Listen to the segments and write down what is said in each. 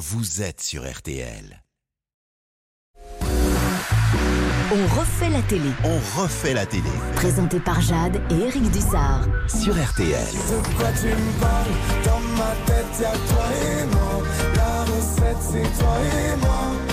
vous êtes sur RTL. On refait la télé. On refait la télé Présenté par Jade et Eric Dussard. sur RTL. De quoi tu me parles? Dans ma tête, y'a toi et moi. La recette, c'est toi et moi.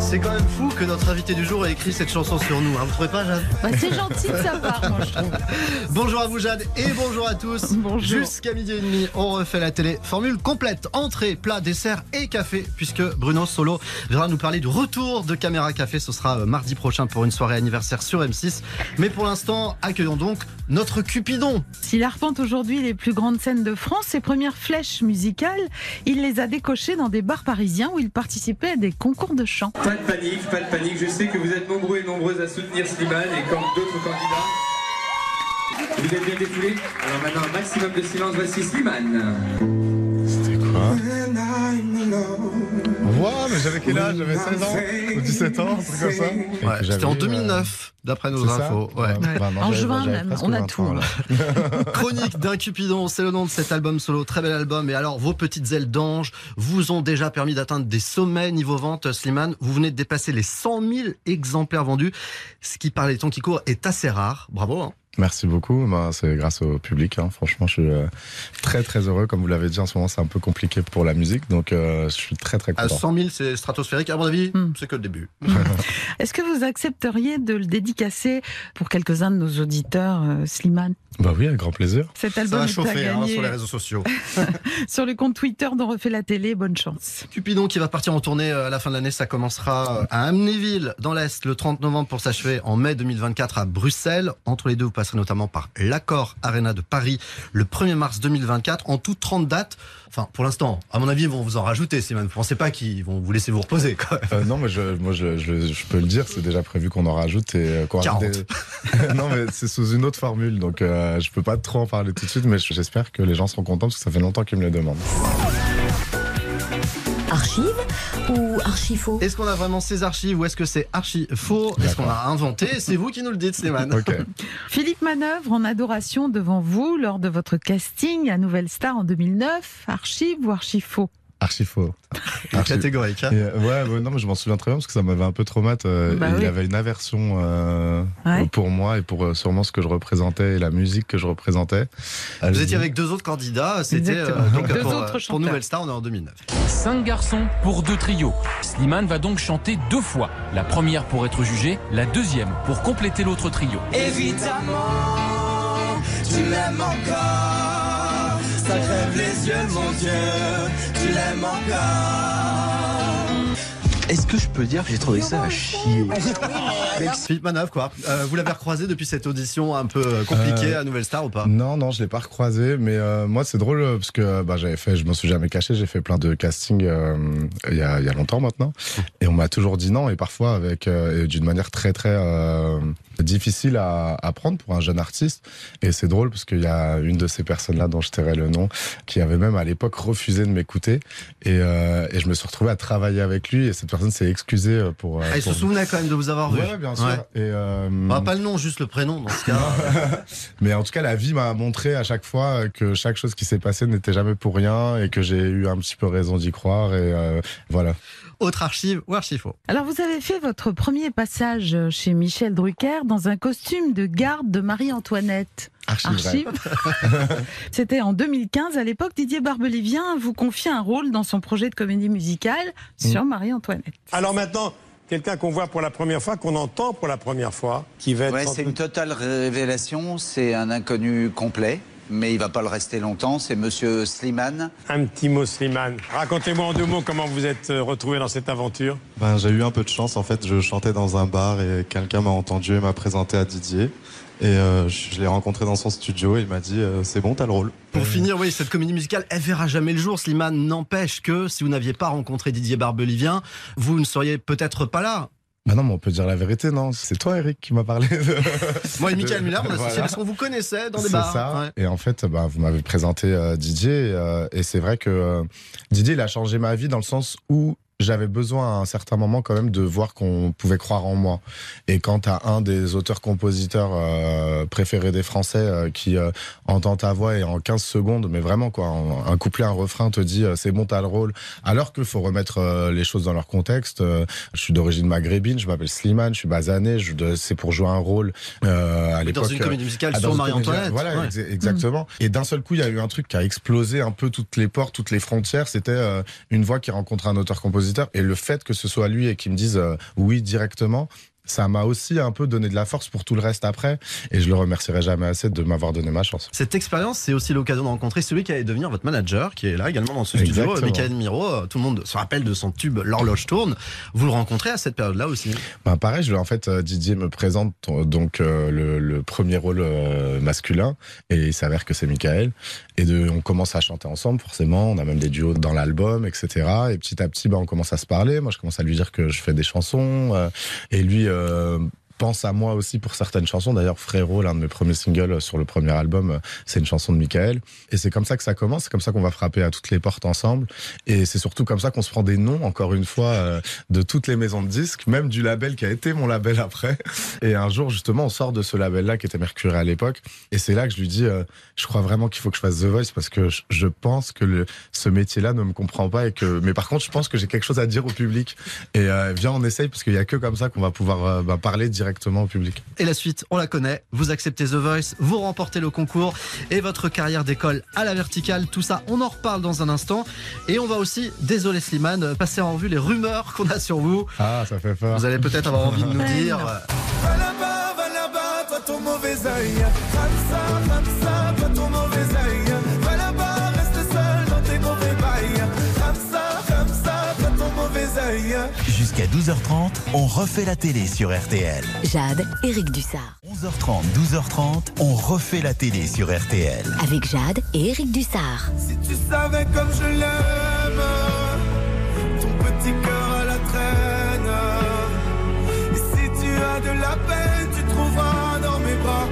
C'est quand même fou que notre invité du jour ait écrit cette chanson sur nous. Hein. Vous trouvez pas, Jade Bah, c'est gentil de sa part, moi, je trouve. Bonjour à vous, Jade, et bonjour à tous. Bonjour. Jusqu'à midi et demi, on refait la télé. Formule complète entrée, plat, dessert et café, puisque Bruno Solo viendra nous parler du retour de Caméra Café. Ce sera euh, mardi prochain pour une soirée anniversaire sur M6. Mais pour l'instant, accueillons donc notre Cupidon. S'il arpente aujourd'hui les plus grandes scènes de France, ses premières flèches musicales, il les a décochées dans des bars parisiens où il participait à des concours de chant. Pas de panique, pas de panique. Je sais que vous êtes nombreux et nombreuses à soutenir Slimane et comme d'autres candidats. Vous êtes bien défoulés? Alors maintenant, un maximum de silence. Voici Slimane. I'm alone. Wow, mais j'avais quel âge? J'avais 16 ans ou 17 ans, un truc comme ça Ouais, C'était en 2009, d'après nos infos. Ouais. Ouais. Bah, non, En juin même, on a 20 tout. Chronique d'un Cupidon, c'est le nom de cet album solo, très bel album. Et alors, vos petites ailes d'ange vous ont déjà permis d'atteindre des sommets niveau vente, Slimane. Vous venez de dépasser les 100 000 exemplaires vendus, ce qui, par les temps qui courent, est assez rare. Bravo. Hein. Merci beaucoup. Bah, c'est grâce au public. hein. Franchement, je suis euh, très très heureux. Comme vous l'avez dit, en ce moment, c'est un peu compliqué pour la musique, donc euh, je suis très très À content. 100 000, c'est stratosphérique. À mon avis, Hmm. c'est que le début. Est-ce que vous accepteriez de le dédicacer pour quelques-uns de nos auditeurs, euh, Slimane? Bah oui, avec grand plaisir. Cet Ça album va est à chauffer hein, sur les réseaux sociaux. sur le compte Twitter d'On refait la télé. Bonne chance. Cupidon qui va partir en tournée à la fin de l'année, ça commencera à Amnéville, dans l'Est, le 30 novembre pour s'achever en mai 2024 à Bruxelles. Entre les deux, vous passerez notamment par l'Accord Arena de Paris le 1er mars 2024. En tout 30 dates. Enfin, pour l'instant, à mon avis, ils vont vous en rajouter, Simone. Vous pensez pas qu'ils vont vous laisser vous reposer, quoi. Euh, non, mais je, moi, je, je, je peux le dire, c'est déjà prévu qu'on en rajoute et euh, qu'on rajoute 40. des- non, mais c'est sous une autre formule, donc euh, je peux pas trop en parler tout de suite, mais j'espère que les gens seront contents parce que ça fait longtemps qu'ils me le demandent. Archive ou archifaux? Est-ce qu'on a vraiment ces archives ou est-ce que c'est archi faux Est-ce qu'on a inventé? C'est vous qui nous le dites, Slimane. Ok. Philippe Manœuvre en adoration devant vous lors de votre casting à Nouvelle Star en 2009. Archive ou archifaux? Archi faux. Archi- Catégorique. hein. Et, ouais, ouais, non, mais je m'en souviens très bien parce que ça m'avait un peu traumatisé. Euh, Bah il oui. avait une aversion euh, Ouais. pour moi et pour euh, sûrement ce que je représentais et la musique que je représentais. Vous étiez avec deux autres candidats. C'était donc Deux pour, autres pour. Nouvelle Star, on est en 2009. Cinq garçons pour deux trios. Slimane va donc chanter deux fois. La première pour être jugé, la deuxième pour compléter l'autre trio. Évidemment, tu l'aimes encore. Ça crève les yeux, mon Dieu. Tu l'aimes encore. Est-ce que je peux dire que j'ai trouvé ça à chier? Philippe Manœuvre, quoi. Euh, vous l'avez recroisé depuis cette audition un peu euh, compliquée Euh, à Nouvelle Star ou pas? Non, non, je l'ai pas recroisé, mais euh, moi c'est drôle euh, parce que bah, j'avais fait, je me suis jamais caché, j'ai fait plein de castings euh, il y, a, il y a longtemps maintenant, et on m'a toujours dit non, et parfois avec euh, et d'une manière très très euh, difficile à, à prendre pour un jeune artiste. Et c'est drôle parce qu'il y a une de ces personnes-là dont je tairai le nom, qui avait même à l'époque refusé de m'écouter, et, euh, et je me suis retrouvé à travailler avec lui, et cette personne s'est excusée euh, pour. euh, Ah, il se souvenait quand même de vous avoir vu. Ouais, bien sûr. Ouais. Et, euh, Bah, pas le nom, juste le prénom dans ce cas. mais en tout cas, la vie m'a montré à chaque fois que chaque chose qui s'est passée n'était jamais pour rien et que j'ai eu un petit peu raison d'y croire. Et euh, voilà. Autre archive ou archi faux Alors, vous avez fait votre premier passage chez Michel Drucker dans un costume de garde de Marie-Antoinette. Archive. C'était en 2015. À l'époque, Didier Barbelivien vous confiait un rôle dans son projet de comédie musicale sur Marie-Antoinette. Alors maintenant, quelqu'un qu'on voit pour la première fois, qu'on entend pour la première fois, qui va être. Ouais, c'est une totale révélation. C'est un inconnu complet, mais il va pas le rester longtemps. C'est Monsieur Slimane. Un petit mot, Slimane. Racontez-moi en deux mots comment vous êtes euh, retrouvé dans cette aventure. Ben, j'ai eu un peu de chance. En fait, je chantais dans un bar et quelqu'un m'a entendu et m'a présenté à Didier. Et euh, je l'ai rencontré dans son studio et il m'a dit euh, C'est bon, t'as le rôle. Pour finir, oui, cette comédie musicale, elle verra jamais le jour. Slimane n'empêche que si vous n'aviez pas rencontré Didier Barbelivien, vous ne seriez peut-être pas là. Bah non, mais on peut dire la vérité, non C'est toi, Eric, qui m'a parlé de. Moi et Michael Muller, on a associé Voilà. parce qu'on vous connaissait dans des C'est bars. ça. Ouais. Et en fait, bah, vous m'avez présenté euh, Didier. euh, et c'est vrai que euh, Didier, il a changé ma vie dans le sens où j'avais besoin à un certain moment quand même de voir qu'on pouvait croire en moi. Et quand t'as un des auteurs-compositeurs euh, préférés des Français euh, qui euh, entend ta voix et en 15 secondes, mais vraiment quoi, un, un couplet, un refrain te dit c'est bon, t'as le rôle. Alors qu'il faut remettre les choses dans leur contexte. Je suis d'origine maghrébine, je m'appelle Slimane, je suis basané, c'est pour jouer un rôle à Dans l'époque. une comédie musicale ah, sur dans Marie-Antoinette. Voilà, Ouais. ex- exactement. Et d'un seul coup, il y a eu un truc qui a explosé un peu toutes les portes, toutes les frontières. C'était une voix qui rencontre un auteur-compositeur. Et le fait que ce soit lui et qu'il me dise euh, oui directement, ça m'a aussi un peu donné de la force pour tout le reste après. Et je le remercierai jamais assez de m'avoir donné ma chance. Cette expérience, c'est aussi l'occasion de rencontrer celui qui allait devenir votre manager, qui est là également dans ce studio, Exactement. Michael Miro. Tout le monde se rappelle de son tube L'horloge tourne. Vous le rencontrez à cette période-là aussi? Ben, pareil, je, en fait, euh, Didier me présente euh, donc euh, le, le premier rôle euh, masculin et il s'avère que c'est Michael. Et de, on commence à chanter ensemble, forcément. On a même des duos dans l'album, etc. Et petit à petit, ben, on commence à se parler. Moi, je commence à lui dire que je fais des chansons euh, et lui. Um. Pense à moi aussi pour certaines chansons. D'ailleurs, Frérot, l'un de mes premiers singles sur le premier album, c'est une chanson de Michael. Et c'est comme ça que ça commence, c'est comme ça qu'on va frapper à toutes les portes ensemble. Et c'est surtout comme ça qu'on se prend des noms, encore une fois, euh, de toutes les maisons de disques, même du label qui a été mon label après. Et un jour, justement, on sort de ce label-là qui était Mercury à l'époque. Et c'est là que je lui dis, euh, je crois vraiment qu'il faut que je fasse The Voice parce que je, pense que ce métier-là ne me comprend pas et que, mais par contre, je pense que j'ai quelque chose à dire au public. Et euh, viens, on essaye parce qu'il y a que comme ça qu'on va pouvoir bah, parler directement au public. Et la suite, on la connaît. Vous acceptez The Voice, vous remportez le concours et votre carrière d'école à la verticale. Tout ça, on en reparle dans un instant. Et on va aussi, désolé Slimane, passer en revue les rumeurs qu'on a sur vous. Ah, ça fait peur. Vous allez peut-être avoir envie de nous dire. Va là-bas, va là-bas, toi ton mauvais œil. Ramsa, Ramsa, toi ton Jusqu'à 12h30, on refait la télé sur RTL. Jade, Eric Dussard. 11h30, 12h30, on refait la télé sur RTL. Avec Jade et Eric Dussard. Si tu savais comme je l'aime, ton petit cœur à la traîne. Et si tu as de la peine, tu trouveras dans mes bras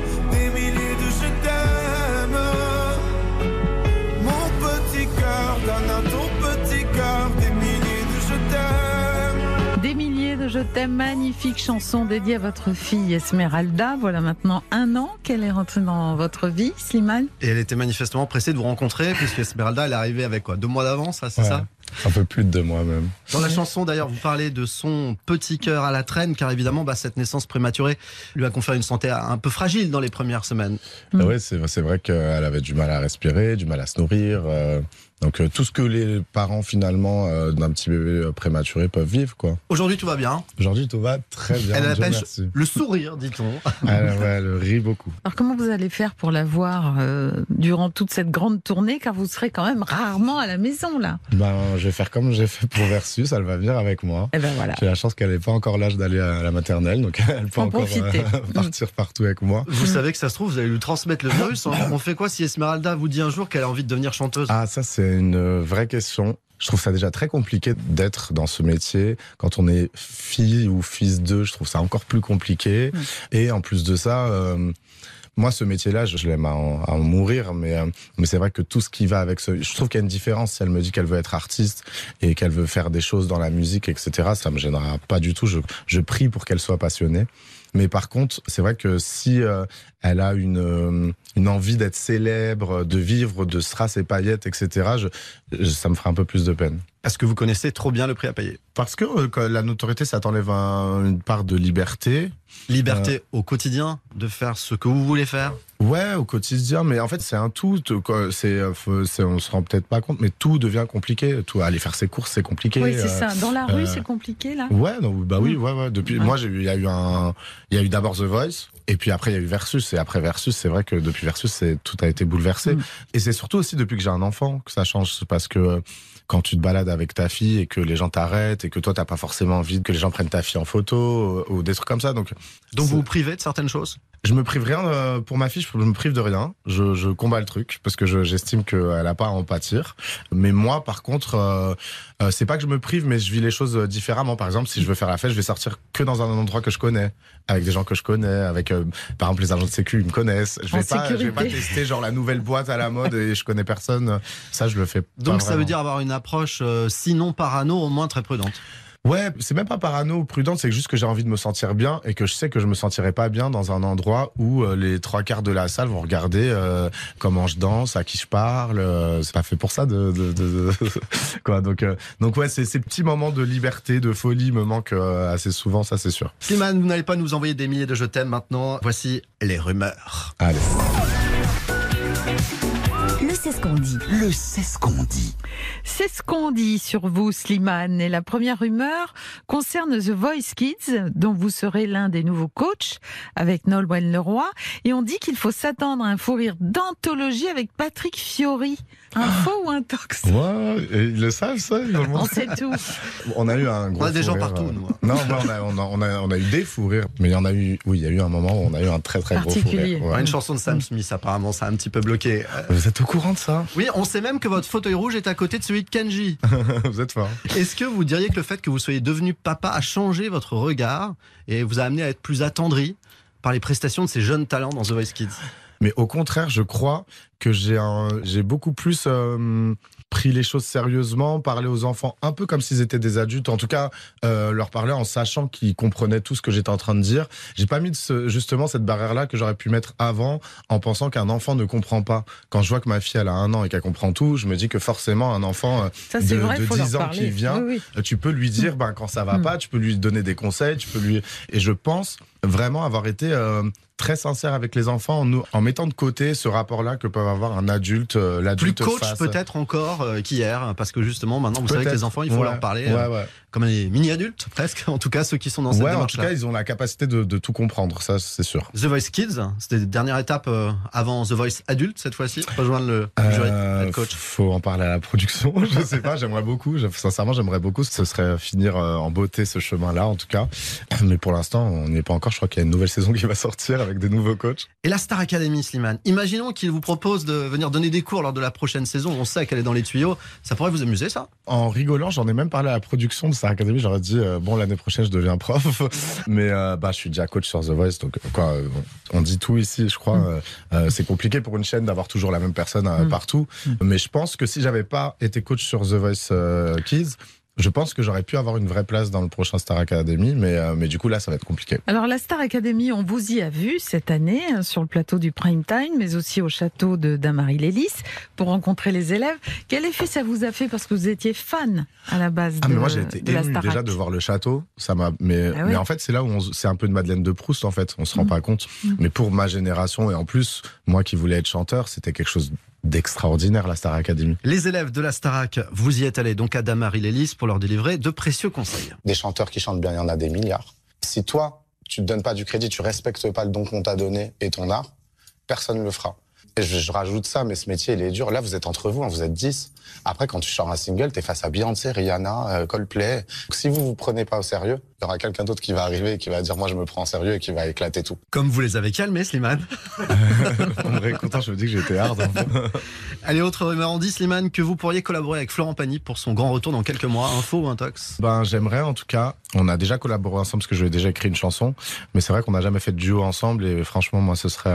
Je t'aime, magnifique chanson dédiée à votre fille Esmeralda. Voilà maintenant un an qu'elle est rentrée dans votre vie, Slimane. Et elle était manifestement pressée de vous rencontrer, puisque Esmeralda, elle est arrivée avec quoi? Deux mois d'avance, ça, c'est Ouais. ça? Un peu plus de deux mois même. Dans la chanson, d'ailleurs, vous parlez de son petit cœur à la traîne, car évidemment, bah, cette naissance prématurée lui a conféré une santé un peu fragile dans les premières semaines. Ah ouais, c'est c'est vrai qu'elle avait du mal à respirer, du mal à se nourrir. euh, donc euh, tout ce que les parents finalement euh, d'un petit bébé euh, prématuré peuvent vivre quoi. Aujourd'hui, tout va bien. Aujourd'hui tout va très bien. Elle a la Dieu pêche, merci. le sourire, dit-on. Elle, ouais, elle rit beaucoup. Alors comment vous allez faire pour la voir euh, durant toute cette grande tournée, car vous serez quand même rarement à la maison là? Ben je vais faire comme j'ai fait pour Versus, elle va venir avec moi. Eh ben voilà. J'ai la chance qu'elle n'ait pas encore l'âge d'aller à la maternelle, donc elle peut en encore profiter. euh, partir partout avec moi. Vous savez que ça se trouve, vous allez lui transmettre le virus. hein. On fait quoi si Esmeralda vous dit un jour qu'elle a envie de devenir chanteuse? Ah, ça, c'est une vraie question. Je trouve ça déjà très compliqué d'être dans ce métier. Quand on est fille ou fils d'eux, je trouve ça encore plus compliqué. Et en plus de ça, euh, moi, ce métier-là, je, l'aime à, à en mourir, mais, euh, mais c'est vrai que tout ce qui va avec ce... Je trouve qu'il y a une différence si elle me dit qu'elle veut être artiste et qu'elle veut faire des choses dans la musique, etc. Ça me gênera pas du tout. Je, je prie pour qu'elle soit passionnée. Mais par contre, c'est vrai que si euh, elle a une, euh, une envie d'être célèbre, de vivre de strass et paillettes, etc., je, je- ça me fera un peu plus de peine. Parce que vous connaissez trop bien le prix à payer. Parce que euh, la notoriété, ça t'enlève un- une part de liberté. Liberté au quotidien de faire ce que vous voulez faire. Ouais, au quotidien, mais en fait, c'est un tout. C'est, euh, c'est- on se rend peut-être pas compte, mais tout devient compliqué. Tout, aller faire ses courses, c'est compliqué. Oui, c'est euh, ça. Dans la rue, euh, c'est compliqué là. Ouais, non, bah oui, Mm. ouais, ouais. Depuis, Ouais. moi, il y a eu un, il y a eu d'abord The Voice, et puis après il y a eu Versus, et après Versus, c'est vrai que depuis Versus, c'est tout a été bouleversé. Mm. Et c'est surtout aussi depuis que j'ai un enfant que ça change, C'est parce que euh, quand tu te balades avec ta fille et que les gens t'arrêtent et que toi t'as pas forcément envie que les gens prennent ta fille en photo euh, ou des trucs comme ça, donc Donc vous vous privez de certaines choses? Je me prive rien euh, pour ma fille, je me prive de rien. Je, je combats le truc parce que je- j'estime qu'elle a pas à en pâtir. Mais moi, par contre, euh, euh, c'est pas que je me prive, mais je vis les choses euh, différemment. Par exemple, si je veux faire la fête, je vais sortir que dans un endroit que je connais, avec des gens que je connais, avec euh, par exemple les agents de sécu, ils me connaissent. Je En vais pas, je vais pas sécurité. tester genre la nouvelle boîte à la mode et je connais personne. Ça, je le fais. pas Donc ça veut dire avoir une approche, euh, sinon parano, au moins très prudente. Ouais, c'est même pas parano ou prudent, c'est juste que j'ai envie de me sentir bien et que je sais que je me sentirai pas bien dans un endroit où euh, les trois quarts de la salle vont regarder euh, comment je danse, à qui je parle. euh, c'est pas fait pour ça de, de, de- de- quoi. Donc donc ouais, ces petits moments de liberté, de folie me manquent assez souvent, ça c'est sûr. Slimane, vous n'allez pas nous envoyer des milliers de je t'aime maintenant. Voici les rumeurs. Allez. C'est ce qu'on dit. Le c'est ce qu'on dit. C'est ce qu'on dit sur vous, Slimane. Et la première rumeur concerne The Voice Kids, dont vous serez l'un des nouveaux coachs avec Nolwenn Leroy. Et on dit qu'il faut s'attendre à un fou rire d'anthologie avec Patrick Fiori. Un faux ou un tox ils le savent ça. ils le On sait tout. On a eu un gros. On a des fou gens rire, partout, euh, nous. Non, moi, on a, on, a, on, a, on a eu des fous rires, mais il y en a eu. Oui, il y a eu un moment où on a eu un très très gros fou Particulier. rire. Ouais. Une chanson de Sam Smith, apparemment, ça a un petit peu bloqué. Vous êtes au courant ça Oui, on sait même que votre fauteuil rouge est à côté de celui de Kenji. Vous êtes fort. Est-ce que vous diriez que le fait que vous soyez devenu papa a changé votre regard et vous a amené à être plus attendri par les prestations de ces jeunes talents dans The Voice Kids? Mais au contraire, je crois que j'ai beaucoup plus euh, pris les choses sérieusement, parlé aux enfants un peu comme s'ils étaient des adultes. En tout cas, euh, leur parler en sachant qu'ils comprenaient tout ce que j'étais en train de dire. J'ai pas mis de ce- justement cette barrière-là que j'aurais pu mettre avant, en pensant qu'un enfant ne comprend pas. Quand je vois que ma fille elle a un an et qu'elle comprend tout, je me dis que forcément un enfant euh, Ça, de, vrai, de faut leur 10 ans qui vient, Oui, oui. euh, tu peux lui dire ben, quand ça va Mm. pas, tu peux lui donner des conseils, tu peux lui. Et je pense vraiment avoir été euh, très sincère avec les enfants en, nous- en mettant de côté ce rapport-là que peuvent avoir un adulte, euh, Plus l'adulte coach face. peut-être encore euh, qu'hier, parce que justement maintenant vous savez que Peut-être. les enfants il faut Ouais, leur parler Ouais, euh, ouais. comme des mini-adultes presque, en tout cas ceux qui sont dans cette Ouais, en tout cas, ils ont la capacité de, de tout comprendre, ça c'est sûr. The Voice Kids, c'était la dernière étape avant The Voice adulte cette fois-ci, rejoindre le jury, coach. Faut en parler à la production. je sais pas, j'aimerais beaucoup. Sincèrement, j'aimerais beaucoup. Ce serait finir en beauté ce chemin-là, en tout cas. Mais pour l'instant, on n'y est pas encore. Je crois qu'il y a une nouvelle saison qui va sortir avec des nouveaux coachs. Et la Star Academy, Slimane. Imaginons qu'il vous propose de venir donner des cours lors de la prochaine saison. On sait qu'elle est dans les tuyaux. Ça pourrait vous amuser, ça? En rigolant, j'en ai même parlé à la production de Star Academy. J'aurais dit, euh, bon, l'année prochaine, je deviens prof. Mais euh, bah, je suis déjà coach sur The Voice. Donc, euh, quoi, on dit tout ici, je crois. Euh, c'est compliqué pour une chaîne d'avoir toujours la même personne Mm. partout. Mais je pense que si j'avais pas été coach sur The Voice Kids, je pense que j'aurais pu avoir une vraie place dans le prochain Star Academy. Mais, euh, mais du coup, là, ça va être compliqué. Alors la Star Academy, on vous y a vu cette année euh, sur le plateau du Prime Time, mais aussi au château de Damary-Lélis pour rencontrer les élèves. Quel effet ça vous a fait? Parce que vous étiez fan à la base Ah de, mais moi j'ai été de ému déjà de voir le château, ça m'a mais Ah ouais. mais en fait c'est là où on c'est un peu une Madeleine de Proust en fait, on se rend Mm. pas compte. Mm. Mais pour ma génération et en plus moi qui voulais être chanteur, c'était quelque chose d'extraordinaire la Star Academy. Les élèves de la Starac, vous y êtes allés donc à Damary-Lélis pour leur délivrer de précieux conseils. Des chanteurs qui chantent bien, il y en a des milliards. Si toi, tu te donnes pas du crédit, tu respectes pas le don qu'on t'a donné et ton art, personne ne le fera. Et je, je rajoute ça, mais ce métier, il est dur. Là, vous êtes entre vous, hein, vous êtes 10. Après, quand tu sors un single, t'es face à Beyoncé, Rihanna, euh, Coldplay. Donc, si vous vous prenez pas au sérieux, il y aura quelqu'un d'autre qui va arriver et qui va dire, moi, je me prends en sérieux et qui va éclater tout. Comme vous les avez calmés, Slimane. en vrai content, je me dis que j'étais hard. hein. Allez, autre rumeur, on dit, Slimane, que vous pourriez collaborer avec Florent Pagny pour son grand retour dans quelques mois. Info ou intox? Ben j'aimerais en tout cas. On a déjà collaboré ensemble parce que je lui ai déjà écrit une chanson, mais c'est vrai qu'on n'a jamais fait de duo ensemble et franchement moi ce serait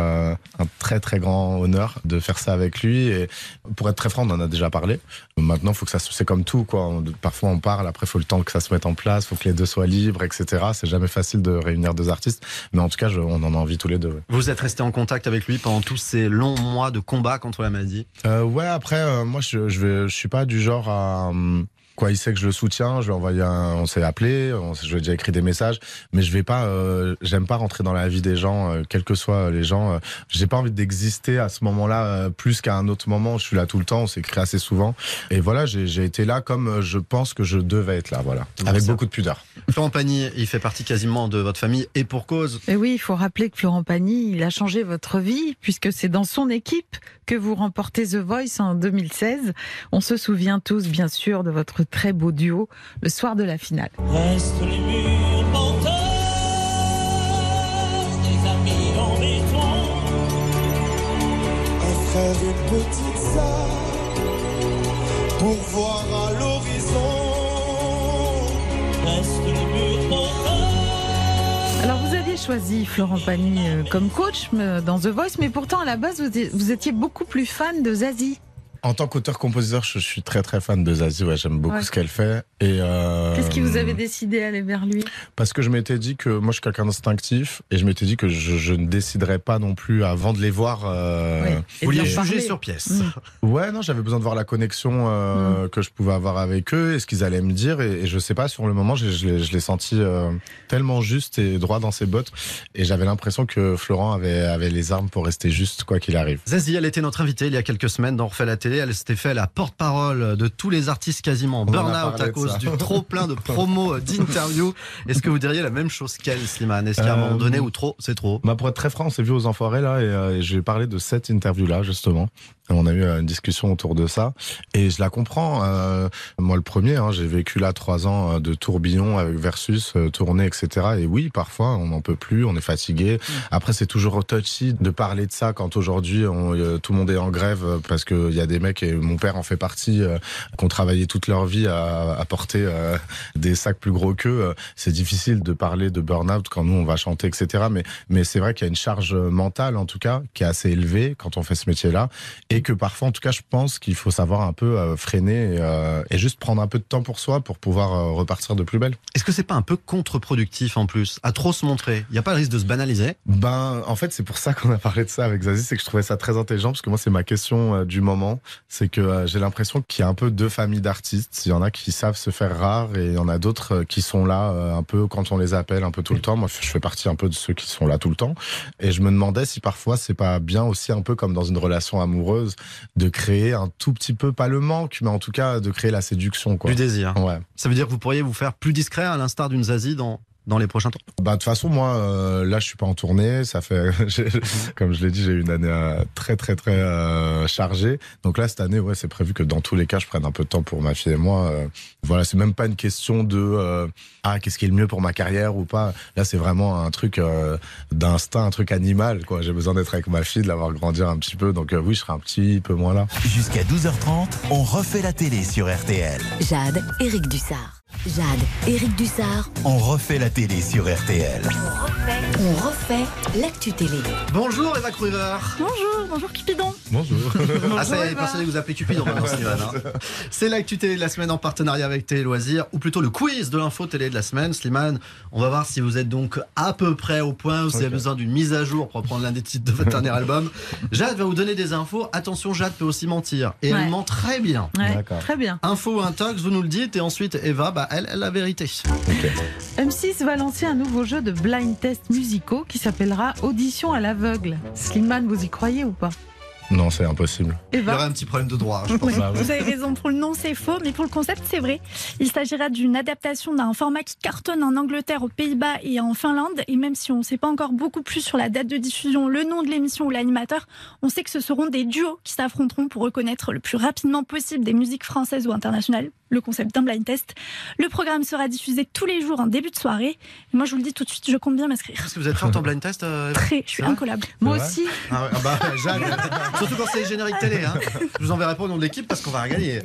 un très très grand honneur de faire ça avec lui et pour être très franc on en a déjà parlé. Maintenant faut que ça se c'est comme tout quoi. On- parfois on parle après faut le temps que ça se mette en place, faut que les deux soient libres etc. C'est jamais facile de réunir deux artistes, mais en tout cas je- on en a envie tous les deux. ouais. Vous êtes resté en contact avec lui pendant tous ces longs mois de combat contre la maladie? Euh, ouais, après, euh, moi, je, je, vais, je suis pas du genre à. hum, Quoi, il sait que je le soutiens, je lui ai envoyé un, on s'est appelé, on, je lui ai déjà écrit des messages, mais je vais pas, euh, j'aime pas rentrer dans la vie des gens, euh, quels que soient les gens. euh, j'ai pas envie d'exister à ce moment-là euh, plus qu'à un autre moment. Je suis là tout le temps, on s'écrit assez souvent, et voilà, j'ai été là comme euh, je pense que je devais être là, voilà, avec ça. beaucoup de pudeur. Florent Pagny, il fait partie quasiment de votre famille et pour cause. Et oui, il faut rappeler que Florent Pagny, il a changé votre vie puisque c'est dans son équipe que vous remportez The Voice en 2016. On se souvient tous, bien sûr, de votre très beau duo le soir de la finale. Alors vous aviez choisi Florent Pagny euh, comme coach euh, dans The Voice, mais pourtant à la base vous étiez beaucoup plus fan de Zazie. En tant qu'auteur-compositeur, je suis très très fan de Zazie. Ouais, j'aime beaucoup Ouais. ce qu'elle fait. Et euh, Qu'est-ce qui vous avait décidé d'aller vers lui? Parce que je m'étais dit que moi je suis quelqu'un d'instinctif et je m'étais dit que je, je ne déciderais pas non plus avant de les voir. euh, Vous vouliez d'en juger sur pièce. Mm. Ouais, non, j'avais besoin de voir la connexion euh, que je pouvais avoir avec eux et ce qu'ils allaient me dire. Et, et je sais pas, sur le moment, je l'ai je l'ai senti euh, tellement juste et droit dans ses bottes. Et j'avais l'impression que Florent avait, avait les armes pour rester juste, quoi qu'il arrive. Zazie, elle était notre invitée il y a quelques semaines dans Refait la télé. Elle s'était fait la porte-parole de tous les artistes quasiment en burn-out à cause du trop plein de promos, d'interviews. Est-ce que vous diriez la même chose qu'elle, Slimane? Est-ce qu'à un Euh, moment donné, ou trop, c'est trop? Bah pour être très franc, on s'est vu aux Enfoirés là et, euh, et j'ai parlé de cette interview-là justement. On a eu euh, une discussion autour de ça et je la comprends. euh, moi le premier, hein, j'ai vécu là trois ans euh, de tourbillon avec Versus, euh, tournée, etc. Et oui, parfois on n'en peut plus, on est fatigué. Après c'est toujours touchy de parler de ça quand aujourd'hui euh, tout le monde est en grève parce qu'il y a des mecs et mon père en fait partie qui ont travaillé toute leur vie à, à porter des sacs plus gros qu'eux. C'est difficile de parler de burn-out quand nous on va chanter, etc. Mais mais c'est vrai qu'il y a une charge mentale, en tout cas, qui est assez élevée quand on fait ce métier-là. Et que parfois, en tout cas, je pense qu'il faut savoir un peu euh, freiner et, euh, et juste prendre un peu de temps pour soi pour pouvoir euh, repartir de plus belle. Est-ce que c'est pas un peu contre-productif en plus À trop se montrer? Il n'y a pas le risque de se banaliser? Ben, en fait, c'est pour ça qu'on a parlé de ça avec Zazie, c'est que je trouvais ça très intelligent, parce que moi, c'est ma question du moment. C'est que j'ai l'impression qu'il y a un peu deux familles d'artistes. Il y en a qui savent se faire rares et il y en a d'autres qui sont là un peu quand on les appelle, un peu tout le temps. Moi, je fais partie un peu de ceux qui sont là tout le temps. Et je me demandais si parfois c'est pas bien aussi un peu comme dans une relation amoureuse de créer un tout petit peu, pas le manque, mais en tout cas de créer la séduction, quoi. Du désir. Ouais. Ça veut dire que vous pourriez vous faire plus discret à l'instar d'une Zazie dans, dans les prochains temps Bah de toute façon moi euh, là je suis pas en tournée, ça fait j'ai- comme je l'ai dit j'ai eu une année euh, très très très euh, chargée. Donc là cette année ouais c'est prévu que dans tous les cas je prenne un peu de temps pour ma fille et moi. euh, voilà c'est même pas une question de euh, ah qu'est-ce qui est le mieux pour ma carrière ou pas. Là c'est vraiment un truc euh, d'instinct, un truc animal quoi. J'ai besoin d'être avec ma fille, de la voir grandir un petit peu. Donc euh, oui je serai un petit peu moins là. Jusqu'à 12h30, on refait la télé sur RTL. Jade, Éric Dussard. Jade, Éric Dussard. On refait la télé sur RTL. On refait l'actu télé. Bonjour Eva Cruiver Bonjour, bonjour Cupidon. Bonjour. Ah, ça y est, Eva. personne ne vous appelez Cupidon maintenant, Slimane. hein. C'est l'actu télé de la semaine en partenariat avec Télé Loisirs, ou plutôt le quiz de l'info télé de la semaine. Slimane, on va voir si vous êtes donc à peu près au point, ou si vous avez besoin d'une mise à jour pour prendre l'un des titres de votre dernier album. Jade va vous donner des infos. Attention, Jade peut aussi mentir. Et Ouais. elle ment très bien. Ouais, très bien. Info ou intox, vous nous le dites, et ensuite Eva, bah, elle, elle la vérité. M6 va lancer un nouveau jeu de blind test musicaux qui s'appellera Audition à l'aveugle. Slimane, vous y croyez ou pas? Non c'est impossible. Il y aurait un petit problème de droit, je pense. Ouais, Bah ouais. Vous avez raison, pour le nom c'est faux, mais pour le concept c'est vrai. Il s'agira d'une adaptation d'un format qui cartonne en Angleterre, aux Pays-Bas et en Finlande. Et même si on ne sait pas encore beaucoup plus sur la date de diffusion, le nom de l'émission ou l'animateur, on sait que ce seront des duos qui s'affronteront pour reconnaître le plus rapidement possible des musiques françaises ou internationales. Le concept d'un blind test. Le programme sera diffusé tous les jours en début de soirée. Et moi je vous le dis tout de suite, je compte bien m'inscrire. Est-ce que vous êtes forte en blind test euh, Très, je suis incollable. Moi aussi. Ah ouais, ah bah, surtout quand c'est les génériques télé. Hein. Je vous enverrai pas au nom de l'équipe parce qu'on va gagner.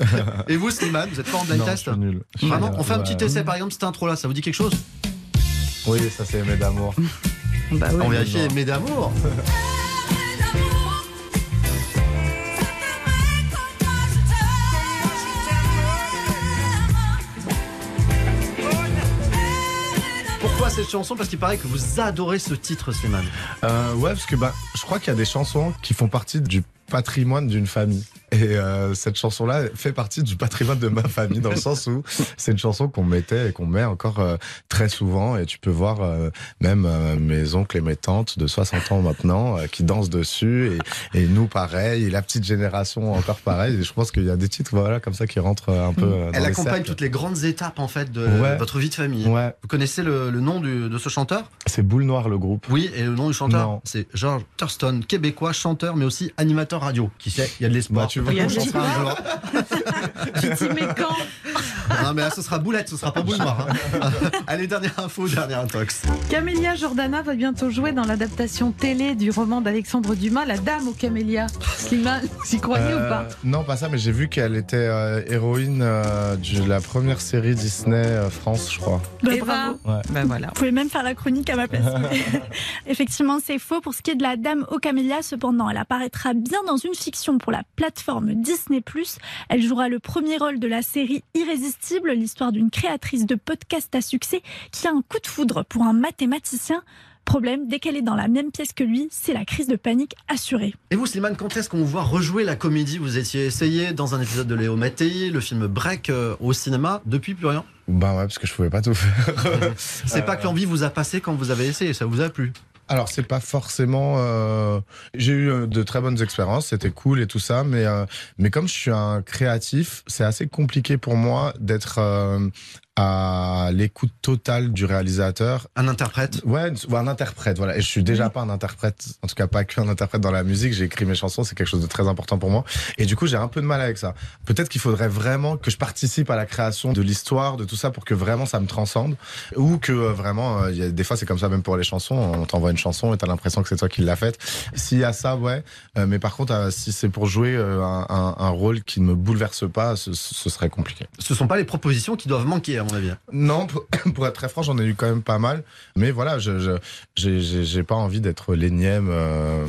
Et vous, Slimane, vous êtes fort en blind Non, test je suis nul. Vraiment. On fait un Ouais. petit essai par exemple, cette intro-là, ça vous dit quelque chose? Oui ça c'est aimé d'amour. Bah ouais. On vérifie. Aimé d'amour. Pourquoi cette chanson Parce qu'il paraît que vous adorez ce titre, Slimane. Euh, ouais, parce que bah, je crois qu'il y a des chansons qui font partie du patrimoine d'une famille. Et euh, cette chanson-là fait partie du patrimoine de ma famille, dans le sens où c'est une chanson qu'on mettait et qu'on met encore euh, très souvent. Et tu peux voir euh, même mes oncles et mes tantes de 60 ans maintenant qui dansent dessus. Et, et nous, pareil. Et la petite génération, encore pareil. Et je pense qu'il y a des titres voilà, comme ça qui rentrent un peu dans Elle les accompagne cercles. toutes les grandes étapes en fait de Ouais. votre vie de famille. Ouais, Vous connaissez le, le nom du- de ce chanteur? C'est Boule Noire le groupe. Oui, et le nom du chanteur, c'est George Thurston, québécois, chanteur, mais aussi animateur radio. Qui sait, il y a de l'espoir. Bah, tu de qu'on chantera un jour. Tu mets quand Non, mais là, ce sera boulette, ce sera pas boule noire. hein. Allez, dernière info, dernière intox. Camélia Jordana va bientôt jouer dans l'adaptation télé du roman d'Alexandre Dumas, La Dame aux Camélias. Slimane, vous y croyez ou pas Euh, Non, pas ça, mais j'ai vu qu'elle était euh, héroïne euh, de la première série Disney euh, France, je crois. Bah, bravo. Ouais. Ben voilà. Vous pouvez même faire la chronique à ma place. Effectivement, c'est faux. Pour ce qui est de la Dame aux Camélias, cependant, elle apparaîtra bien dans une fiction pour la plateforme Disney+. Elle jouera le premier rôle de la série Irrésistible, l'histoire d'une créatrice de podcast à succès qui a un coup de foudre pour un mathématicien. Problème, dès qu'elle est dans la même pièce que lui, c'est la crise de panique assurée. Et vous, Slimane, quand est-ce qu'on vous voit rejouer la comédie? Vous étiez essayé dans un épisode de Léo Mattei, le film Break euh, au cinéma, depuis plus rien? Bah ouais, parce que je pouvais pas tout faire. C'est pas que l'envie vous a passé quand vous avez essayé, ça vous a plu? Alors c'est pas forcément. euh, J'ai eu euh, de très bonnes expériences, c'était cool et tout ça, mais euh, mais comme je suis un créatif, c'est assez compliqué pour moi d'être euh, à l'écoute totale du réalisateur. Un interprète? Ouais, ou un interprète, voilà. Et je suis déjà pas un interprète, en tout cas pas qu'un interprète dans la musique. J'ai écrit mes chansons, c'est quelque chose de très important pour moi. Et du coup, j'ai un peu de mal avec ça. Peut-être qu'il faudrait vraiment que je participe à la création de l'histoire, de tout ça, pour que vraiment ça me transcende. Ou que euh, vraiment, euh, il y a des fois, c'est comme ça même pour les chansons. On t'envoie une chanson et t'as l'impression que c'est toi qui l'as faite. S'il y a ça, ouais. Euh, mais par contre, si c'est pour jouer un, un- un rôle qui ne me bouleverse pas, ce, ce serait compliqué. Ce sont pas les propositions qui doivent manquer, Non, pour, être très franc, j'en ai eu quand même pas mal. Mais voilà, je j'ai pas envie d'être l'énième euh,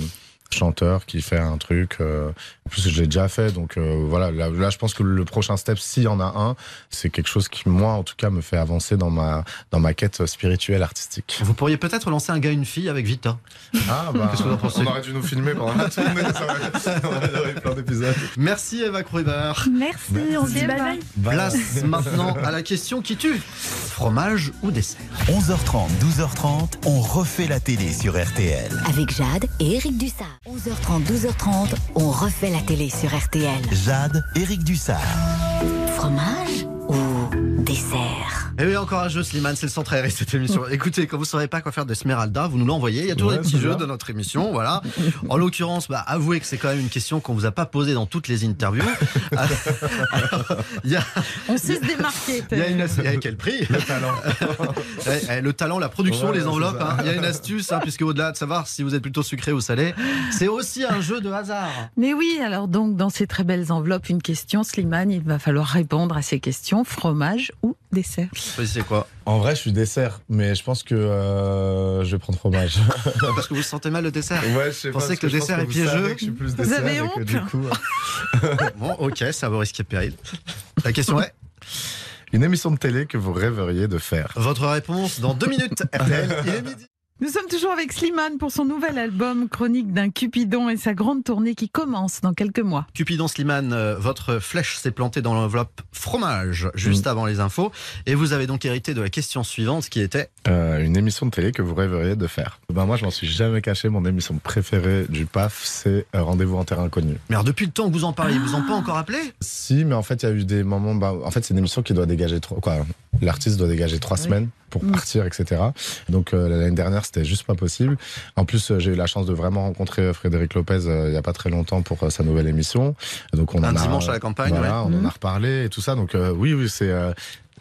chanteur qui fait un truc. euh, en plus, je l'ai déjà fait. Donc euh, voilà, là, là, je pense que le prochain step, s'il y en a un, c'est quelque chose qui, moi, en tout cas, me fait avancer dans ma, dans ma quête spirituelle artistique. Vous pourriez peut-être lancer un gars une fille avec Vita. Ah, bah, Qu'est-ce que vous en pensez on aurait dû nous filmer pendant la tournée. Ça aurait, on aurait eu plein d'épisodes. Merci Eva Kruiber. Merci, on se dit bye bye. Place maintenant à la question qui tue. Fromage ou dessert? 11h30, 12h30, on refait la télé sur RTL. Avec Jade et Eric Dussard. 11h30, 12h30, on refait la télé sur RTL. Jade, Eric Dussard. Fromage ou dessert? Et oui, encore un jeu, Slimane, c'est le centre aéré cette émission. Écoutez, quand vous ne saurez pas quoi faire de Smeralda, vous nous l'envoyez. Il y a toujours Ouais, des petits jeux de notre émission, voilà. En l'occurrence, bah, avouez que c'est quand même une question qu'on vous a pas posée dans toutes les interviews. Alors, il y a, On sait se démarquer. il y a une astuce. Eh, Quel prix Le talent. Eh, eh, Le talent, la production, Ouais, les enveloppes. hein. Il y a une astuce, hein, puisque au-delà de savoir si vous êtes plutôt sucré ou salé, c'est aussi un jeu de hasard. Mais oui, alors donc dans ces très belles enveloppes, une question, Slimane, il va falloir répondre à ces questions. Fromage ou dessert C'est quoi En vrai, je suis dessert, mais je pense que euh, je vais prendre fromage. Parce que vous sentez mal le dessert Ouais, je sais Pensez parce que le dessert est piégeux que je suis plus Vous avez et que honte du coup, euh, Bon, ok, ça vaut risque et péril. La question est Une émission de télé que vous rêveriez de faire. votre réponse dans deux minutes. RTL, il est midi. Nous sommes toujours avec Slimane pour son nouvel album Chronique d'un Cupidon et sa grande tournée qui commence dans quelques mois. Cupidon Slimane, euh, votre flèche s'est plantée dans l'enveloppe fromage juste avant les infos. Et vous avez donc hérité de la question suivante qui était Euh, une émission de télé que vous rêveriez de faire. Ben moi, je m'en suis jamais caché. Mon émission préférée du PAF, c'est euh, Rendez-vous en terrain inconnu. Mais alors, depuis le temps que vous en parlez, ils vous ont pas encore appelé? Si, mais en fait, il y a eu des moments. Bah, en fait, c'est une émission qui doit dégager trois. Quoi, l'artiste doit dégager trois Oui. semaines pour Mm. partir, etc. Donc euh, l'année dernière, c'était juste pas possible. En plus, euh, j'ai eu la chance de vraiment rencontrer Frédéric Lopez euh, il y a pas très longtemps pour euh, sa nouvelle émission. Donc on Un en a- dimanche à la campagne, Voilà, ouais. on en Mm. a reparlé et tout ça. Donc euh, oui, oui, c'est.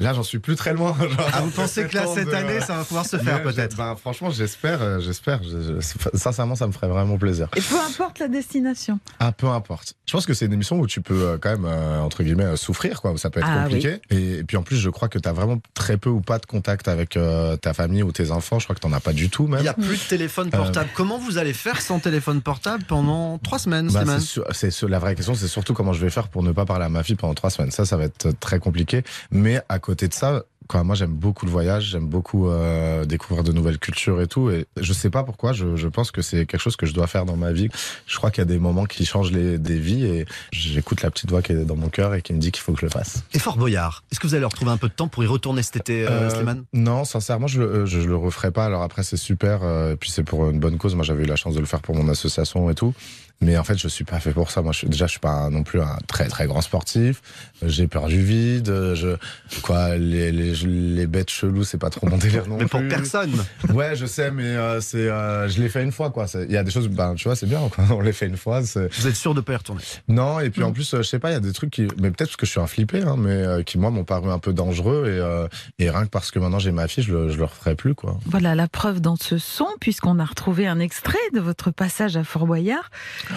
Là, j'en suis plus très loin. genre, Ah, vous pensez que là, cette de- année, ça va pouvoir se faire peut-être ben, Franchement, j'espère, euh, j'espère. Je- je- sincèrement, ça me ferait vraiment plaisir. Et peu importe la destination. Ah, peu importe. Je pense que c'est une émission où tu peux euh, quand même, euh, entre guillemets, souffrir, quoi. Ça peut être Ah, compliqué. Et, et puis en plus, je crois que tu as vraiment très peu ou pas de contact avec euh, ta famille ou tes enfants. Je crois que tu as pas du tout, Il même. n'y a plus de téléphone portable. Comment vous allez faire sans téléphone portable pendant trois semaines, Bah, c'est la vraie question, c'est surtout comment je vais faire pour ne pas parler à ma fille pendant trois semaines. Ça, ça va être très compliqué. Mais à côté de ça, moi, j'aime beaucoup le voyage, j'aime beaucoup euh, découvrir de nouvelles cultures et tout. Et je sais pas pourquoi, je, je pense que c'est quelque chose que je dois faire dans ma vie. Je crois qu'il y a des moments qui changent les, des vies et j'écoute la petite voix qui est dans mon cœur et qui me dit qu'il faut que je le fasse. Et Fort Boyard, est-ce que vous allez retrouver un peu de temps pour y retourner cet été, euh, Euh, Slimane? non, sincèrement, je, le- je, je le referai pas. Alors après, c'est super. euh, et puis c'est pour une bonne cause. Moi, j'avais eu la chance de le faire pour mon association et tout. Mais en fait, je suis pas fait pour ça. Moi, je, déjà, je suis pas un- non plus un très très grand sportif. J'ai peur du vide. Je, quoi, les, les, les bêtes cheloues, c'est pas trop mon délire non Mais pour personne. Ouais, je sais, mais euh, c'est, euh, je l'ai fait une fois, quoi. Il y a des choses, ben, tu vois, c'est bien, quoi. On les fait une fois. Vous êtes sûr de pas y retourner Non, et puis Mm. en plus, euh, je sais pas, il y a des trucs qui, mais peut-être parce que je suis un flippé, hein, mais euh, qui moi m'ont paru un peu dangereux et, euh, et rien que parce que maintenant j'ai ma fille, je le, je le referai plus, quoi. Voilà la preuve dans ce son, puisqu'on a retrouvé un extrait de votre passage à Fort Boyard.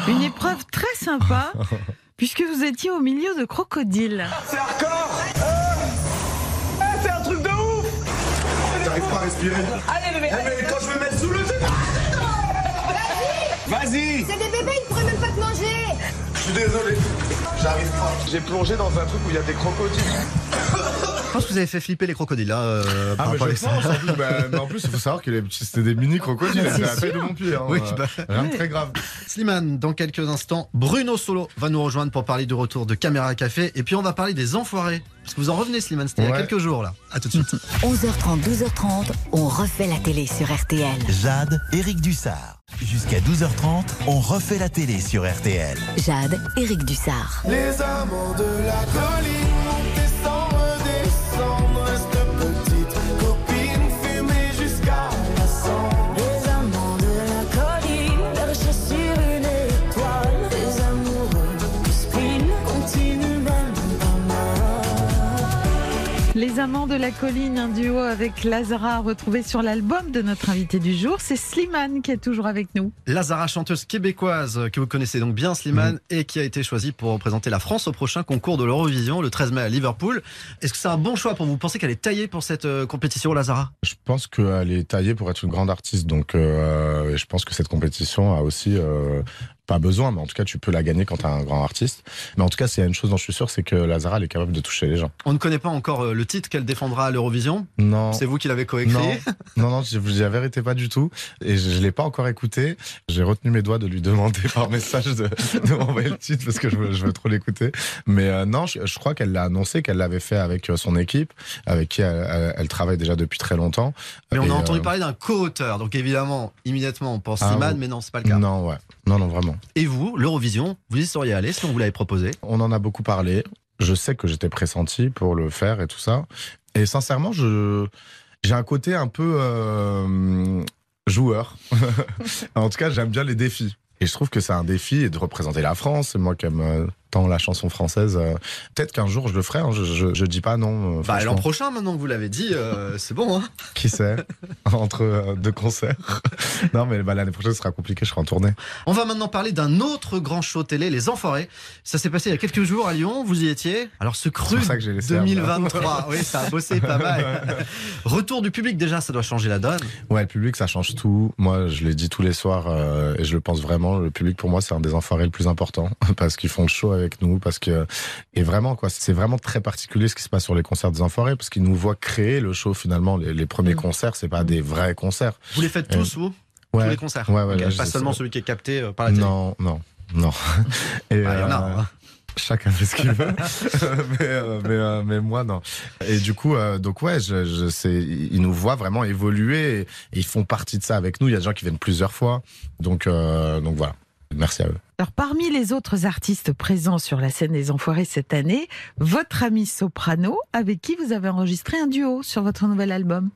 Une épreuve très sympa, puisque vous étiez au milieu de crocodiles. C'est hardcore Eh, C'est un truc de ouf J'arrive pas à respirer. Allez bébé mais quand je vais mettre sous le Vas-y C'est des bébés, ils pourraient même pas te manger Je suis désolé. J'arrive pas. J'ai plongé dans un truc où il y a des crocodiles. Je pense que vous avez fait flipper les crocodiles là. euh, par Ah, mais je pense, en plus, bah, mais en plus, il faut savoir que c'était des mini crocodiles, C'est c'était à la de mon pied. hein, Oui, euh, bah, rien de ouais. très grave. Slimane, dans quelques instants, Bruno Solo va nous rejoindre pour parler du retour de Caméra Café. Et puis on va parler des enfoirés. Parce que vous en revenez, Slimane, c'était il y a quelques jours là. À tout de suite. 11h30, 12h30, on refait la télé sur RTL. Jade, Éric Dussard. Jusqu'à 12h30, on refait la télé sur RTL. Jade, Éric Dussard. Les amants de la colline Les Amants de la colline, un duo avec Lazara retrouvé sur l'album de notre invité du jour. C'est Slimane qui est toujours avec nous. Lazara, chanteuse québécoise que vous connaissez donc bien, Slimane, et qui a été choisie pour représenter la France au prochain concours de l'Eurovision le 13 mai à Liverpool. Est-ce que c'est un bon choix pour vous Vous? Pensez qu'elle est taillée pour cette euh, compétition, Lazara? Je pense qu'elle est taillée pour être une grande artiste, donc euh, et je pense que cette compétition a aussi euh, pas besoin, mais en tout cas tu peux la gagner quand tu es un grand artiste. Mais en tout cas, s'il y a une chose dont je suis sûr, c'est que Lazara elle est capable de toucher les gens. On ne connaît pas encore euh, le titre qu'elle défendra à l'Eurovision. Non. C'est vous qui l'avez coécrit. Non, non, non, je la vérité pas du tout. Et je, je l'ai pas encore écouté. J'ai retenu mes doigts de lui demander par message de, de m'envoyer le titre parce que je veux, je veux trop l'écouter. Mais euh, non, je, je crois qu'elle l'a annoncé, qu'elle l'avait fait avec euh, son équipe, avec qui elle, elle- elle travaille déjà depuis très longtemps. Mais on Et, a entendu euh, parler d'un co-auteur. Donc évidemment, immédiatement, on pense Ah, oui. mais non, c'est pas le cas. Non, ouais. Non, non, vraiment. Et vous, l'Eurovision, vous y seriez allé si on vous l'avait proposé On en a beaucoup parlé. Je sais que j'étais pressenti pour le faire et tout ça. Et sincèrement, je j'ai un côté un peu euh, joueur. en tout cas, j'aime bien les défis. Et je trouve que c'est un défi de représenter la France. C'est moi qui aime euh, tant la chanson française. euh, Peut-être qu'un jour je le ferai. hein, je, je, je dis pas non. euh, Bah, l'an prochain, maintenant que vous l'avez dit, euh, c'est bon. Hein Qui sait Entre euh, deux concerts. non, mais bah, l'année prochaine ce sera compliqué. Je serai en tournée. On va maintenant parler d'un autre grand show télé, Les Enfoirés. Ça s'est passé il y a quelques jours à Lyon, vous y étiez. Alors ce cru C'est pour ça que j'ai laissé 2023, oui, ça a bossé pas mal. Retour du public déjà, ça doit changer la donne. Ouais, le public, ça change tout. Moi, je l'ai dit tous les soirs euh, et je le pense vraiment. Le public, pour moi, c'est un des enfoirés le plus important parce qu'ils font le show avec nous. Parce que et vraiment quoi, c'est vraiment très particulier ce qui se passe sur les concerts des enfoirés parce qu'ils nous voient créer le show finalement. Les, les premiers concerts, c'est pas des vrais concerts. Vous les faites tous, vous? Ouais. Tous les concerts Ouais, ouais, là, Pas seulement celui qui est capté euh, par la télé. Non, non, non. Et, Bah, il y en a, euh, hein. Chacun fait ce qu'il veut, mais, euh, mais, euh, mais moi non. Et du coup, euh, donc ouais, je, je sais, ils nous voient vraiment évoluer et, et ils font partie de ça avec nous. Il y a des gens qui viennent plusieurs fois, donc euh, donc voilà. Merci à eux. Alors, parmi les autres artistes présents sur la scène des Enfoirés cette année, votre ami soprano, avec qui vous avez enregistré un duo sur votre nouvel album.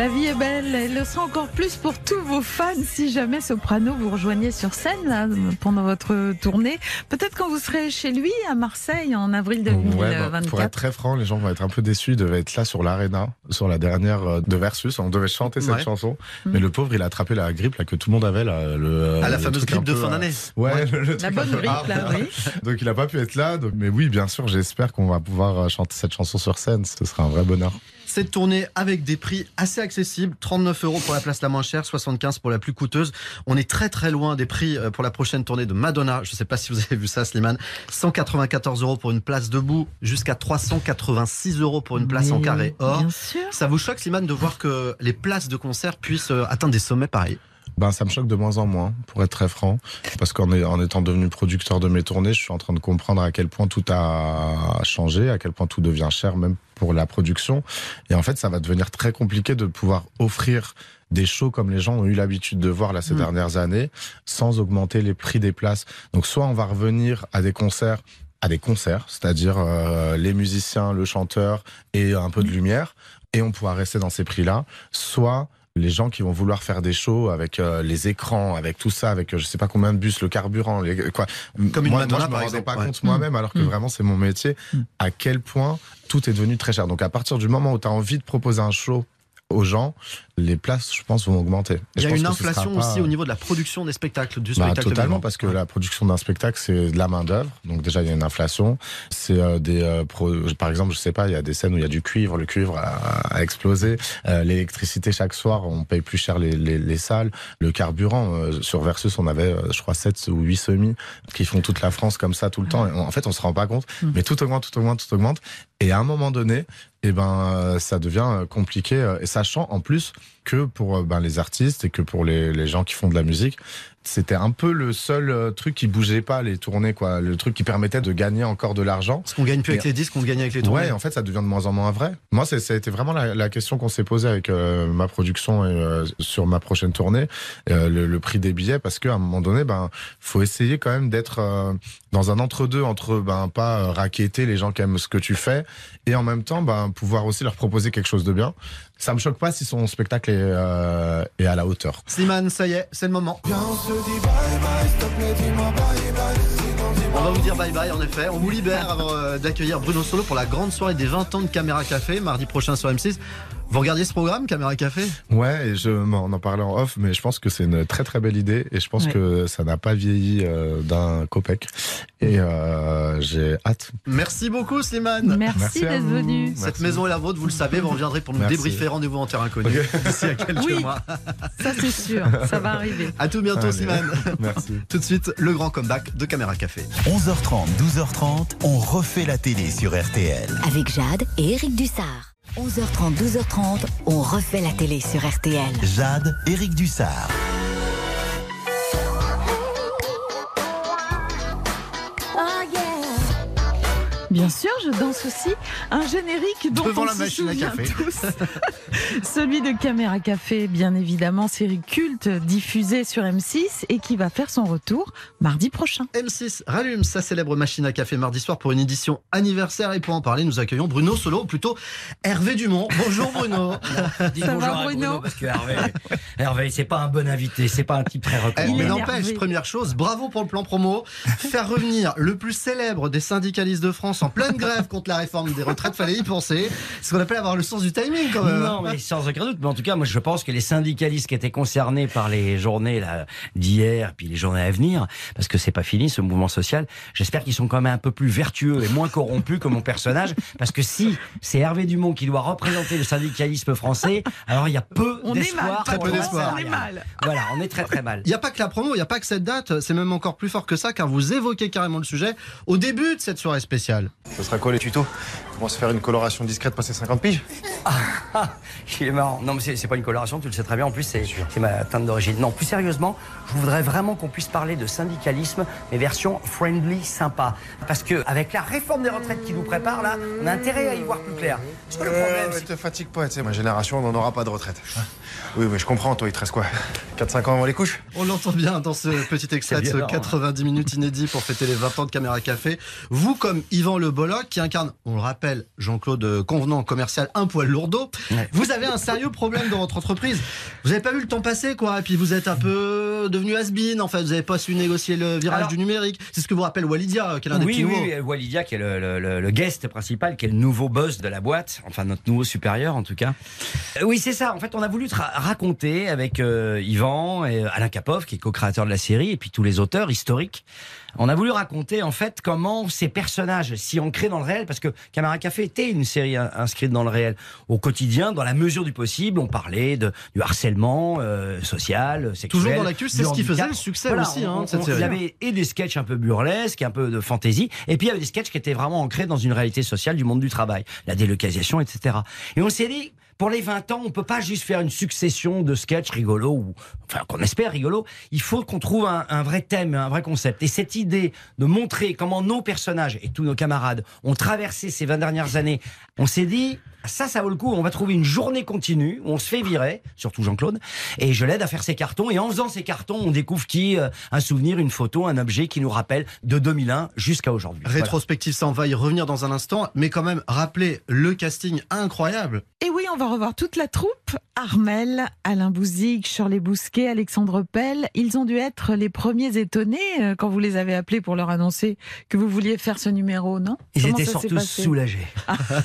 La vie est belle, elle le sera encore plus pour tous vos fans si jamais Soprano vous rejoignez sur scène là, pendant votre tournée. Peut-être quand vous serez chez lui à Marseille en avril Ouais, bah, 2024. pour être très franc, les gens vont être un peu déçus. Il devait être là sur l'Arena, sur la dernière euh, de Versus. On devait chanter cette Ouais. chanson. Mm. Mais le pauvre, il a attrapé la grippe là, que tout le monde avait. Là, le, Ah, la le fameuse grippe de peu, fin euh, d'année. Ouais, Ouais. le, le La bonne grippe, hard. là, oui. Donc il a pas pu être là. Donc, mais oui, bien sûr, j'espère qu'on va pouvoir euh, chanter cette chanson sur scène. Ce sera un vrai bonheur. Cette tournée avec des prix assez accessibles, 39 euros pour la place la moins chère, 75 pour la plus coûteuse. On est très très loin des prix euh, pour la prochaine tournée de Madonna. Je ne sais pas si vous avez vu ça, Slimane. 194 euros pour une place debout, jusqu'à 386 euros pour une place en carré or. Bien sûr. Ça vous choque, Slimane, de voir que les places de concert puissent euh, atteindre des sommets pareils? Ben, ça me choque de moins en moins, pour être très franc, parce qu'en en étant devenu producteur de mes tournées, je suis en train de comprendre à quel point tout a changé, à quel point tout devient cher, même pour la production. Et en fait, ça va devenir très compliqué de pouvoir offrir des shows comme les gens ont eu l'habitude de voir là ces Mm. dernières années, sans augmenter les prix des places. Donc soit on va revenir à des concerts à des concerts, c'est-à-dire euh, les musiciens, le chanteur et un peu de lumière, et on pourra rester dans ces prix-là. Soit les gens qui vont vouloir faire des shows avec euh, les écrans, avec tout ça, avec euh, je sais pas combien de bus, le carburant, les, quoi. Comme une moi, Madonna, moi, je me rendais exemple, pas ouais. compte moi-même, alors que Mm. vraiment c'est mon métier, à quel point tout est devenu très cher. Donc à partir du moment où tu as envie de proposer un show aux gens, les places, je pense, vont augmenter. Et Il y a une inflation pas- aussi au niveau de la production des spectacles, du bah, spectacle. totalement, vivant. parce que la production d'un spectacle, c'est de la main d'œuvre. Donc déjà, il y a une inflation. C'est euh, des, euh, pro- par exemple, je sais pas, il y a des scènes où il y a du cuivre. Le cuivre a, a explosé. Euh, L'électricité chaque soir, on paye plus cher les, les, les salles. Le carburant sur Versus, on avait, je crois, 7 ou 8 semis qui font toute la France comme ça tout le temps. Et on- en fait, on se rend pas compte, mais tout augmente, tout augmente, tout augmente. Et à un moment donné, eh ben, ça devient compliqué. Et sachant en plus que pour euh, ben, les artistes et que pour les, les gens qui font de la musique, c'était un peu le seul euh, truc qui bougeait pas les tournées, quoi. Le truc qui permettait de gagner encore de l'argent. Parce qu'on gagne plus avec les disques, on gagne avec les tournées. Ouais, en fait, ça devient de moins en moins vrai. Moi, c'est- ça a été vraiment la, la question qu'on s'est posée avec euh, ma production et euh, sur ma prochaine tournée, euh, le, le prix des billets, parce qu'à un moment donné, ben, faut essayer quand même d'être euh, dans un entre-deux entre ben pas euh, raqueter les gens qui aiment ce que tu fais et en même temps, ben pouvoir aussi leur proposer quelque chose de bien. Ça me choque pas si son spectacle est, euh, est à la hauteur. Slimane, ça y est, c'est le moment. On va vous dire bye bye en effet. On vous libère avant euh, d'accueillir Bruno Solo pour la grande soirée des 20 ans de Caméra Café, mardi prochain sur M6. Vous regardiez ce programme, Caméra Café? Ouais, et je m'en en parlais en off, mais je pense que c'est une très très belle idée et je pense Ouais. que ça n'a pas vieilli euh, d'un copec et euh, j'ai hâte. Merci beaucoup Slimane. Merci, d'être venu. Merci. Cette maison est la vôtre, vous le savez, vous reviendrez pour nous Merci. débriefer. Rendez-vous en terrain inconnu Ok. d'ici à quelques Oui. mois. Ça, c'est sûr. Ça va arriver. À tout bientôt Allez. Slimane. Merci. Tout de suite, le grand comeback de Caméra Café. 11h30, 12h30, on refait la télé sur RTL. Avec Jade et Eric Dussard. 11h30, 12h30, on refait la télé sur RTL. Jade, Eric Dussard. Bien sûr, je danse aussi un générique dont Devant on la se machine à souvient café. tous. Celui de Caméra Café, bien évidemment, série culte diffusée sur M6 et qui va faire son retour mardi prochain. M6 rallume sa célèbre machine à café mardi soir pour une édition anniversaire et pour en parler, nous accueillons Bruno Solo, ou plutôt Hervé Dumont. Bonjour Bruno. Dis Ça bonjour va, à Bruno parce que Hervé, Hervé c'est pas un bon invité, c'est pas un type très Eh, recommandé. mais n'empêche, première chose, bravo pour le plan promo. Faire revenir le plus célèbre des syndicalistes de France en pleine grève contre la réforme des retraites, fallait y penser. C'est ce qu'on appelle avoir le sens du timing quand même. Non, mais sans aucun doute. Mais en tout cas, moi, je pense que les syndicalistes qui étaient concernés par les journées là, d'hier, puis les journées à venir, parce que c'est pas fini ce mouvement social, j'espère qu'ils sont quand même un peu plus vertueux et moins corrompus que mon personnage, parce que si c'est Hervé Dumont qui doit représenter le syndicalisme français, alors il y a peu On est d'espoir. mal, Très peu d'espoir. On est salariale. mal. Voilà, on est très très mal. Il n'y a pas que la promo, il n'y a pas que cette date, c'est même encore plus fort que ça car vous évoquez carrément le sujet au début de cette soirée spéciale. Ce sera quoi les tutos? Comment se faire une coloration discrète passer 50 piges Ah, il est marrant. Non, mais c'est pas une coloration, tu le sais très bien. En plus, c'est ma teinte d'origine. Non, plus sérieusement, je voudrais vraiment qu'on puisse parler de syndicalisme, mais version friendly, sympa. Parce que avec la réforme des retraites qui nous prépare, là, on a intérêt à y voir plus clair. Parce que le problème, Euh, te fatigue pas, tu sais, ma génération, on n'en aura pas de retraite. Oui, mais je comprends, toi, il te reste quoi? 4-5 ans avant les couches? On l'entend bien dans ce petit extrait de C'est ce violent, hein. 90 minutes inédit pour fêter les 20 ans de Caméra Café. Vous, comme Yvan Le Bolloc, qui incarne, on le rappelle, Jean-Claude Convenant, commercial un poil lourdeau, vous avez un sérieux problème dans votre entreprise? Vous n'avez pas vu le temps passer, quoi, et puis vous êtes un peu devenu has-been, en fait, vous n'avez pas su négocier le virage Alors- du numérique. C'est ce que vous rappelle Walidia, qui est l'un des oui, petits oui, oui, Walidia, qui est le, le- le- le guest principal, qui est le nouveau boss de la boîte, enfin notre nouveau supérieur en tout cas. Euh, oui, c'est ça. En fait, on a voulu te ra- raconter avec euh, Yvan et Alain Capov, qui est co-créateur de la série, et puis tous les auteurs historiques. On a voulu raconter en fait comment ces personnages si ancrés dans le réel, parce que Camara Café était une série in- inscrite dans le réel au quotidien, dans la mesure du possible. On parlait de, du harcèlement euh, social, sexuel. Toujours dans l'actu, c'est ce qui faisait le succès Voilà, aussi, hein, on- de cette on- série. Il y avait et des sketchs un peu burlesques, un peu de fantaisie, et puis il y avait des sketchs qui étaient vraiment ancrés dans une réalité sociale du monde du travail, la délocalisation, etc. Et on s'est dit, pour les 20 ans, on peut pas juste faire une succession de sketchs rigolos, ou, enfin, qu'on espère rigolos. Il faut qu'on trouve un, un vrai thème, un vrai concept. Et cette idée de montrer comment nos personnages et tous nos camarades ont traversé ces 20 dernières années, on s'est dit, ça, ça vaut le coup. On va trouver une journée continue où on se fait virer, surtout Jean-Claude, et je l'aide à faire ses cartons. Et en faisant ces cartons, on découvre qui, euh, un souvenir, une photo, un objet qui nous rappelle de 2001 jusqu'à aujourd'hui. Voilà. Rétrospective, ça, on va y revenir dans un instant. Mais quand même, rappelez le casting incroyable. Et oui, on va revoir toute la troupe. Armel, Alain Bouzig, Shirley Bousquet, Alexandre Pell. Ils ont dû être les premiers étonnés euh, quand vous les avez appelés pour leur annoncer que vous vouliez faire ce numéro, non? Ils Comment étaient surtout soulagés.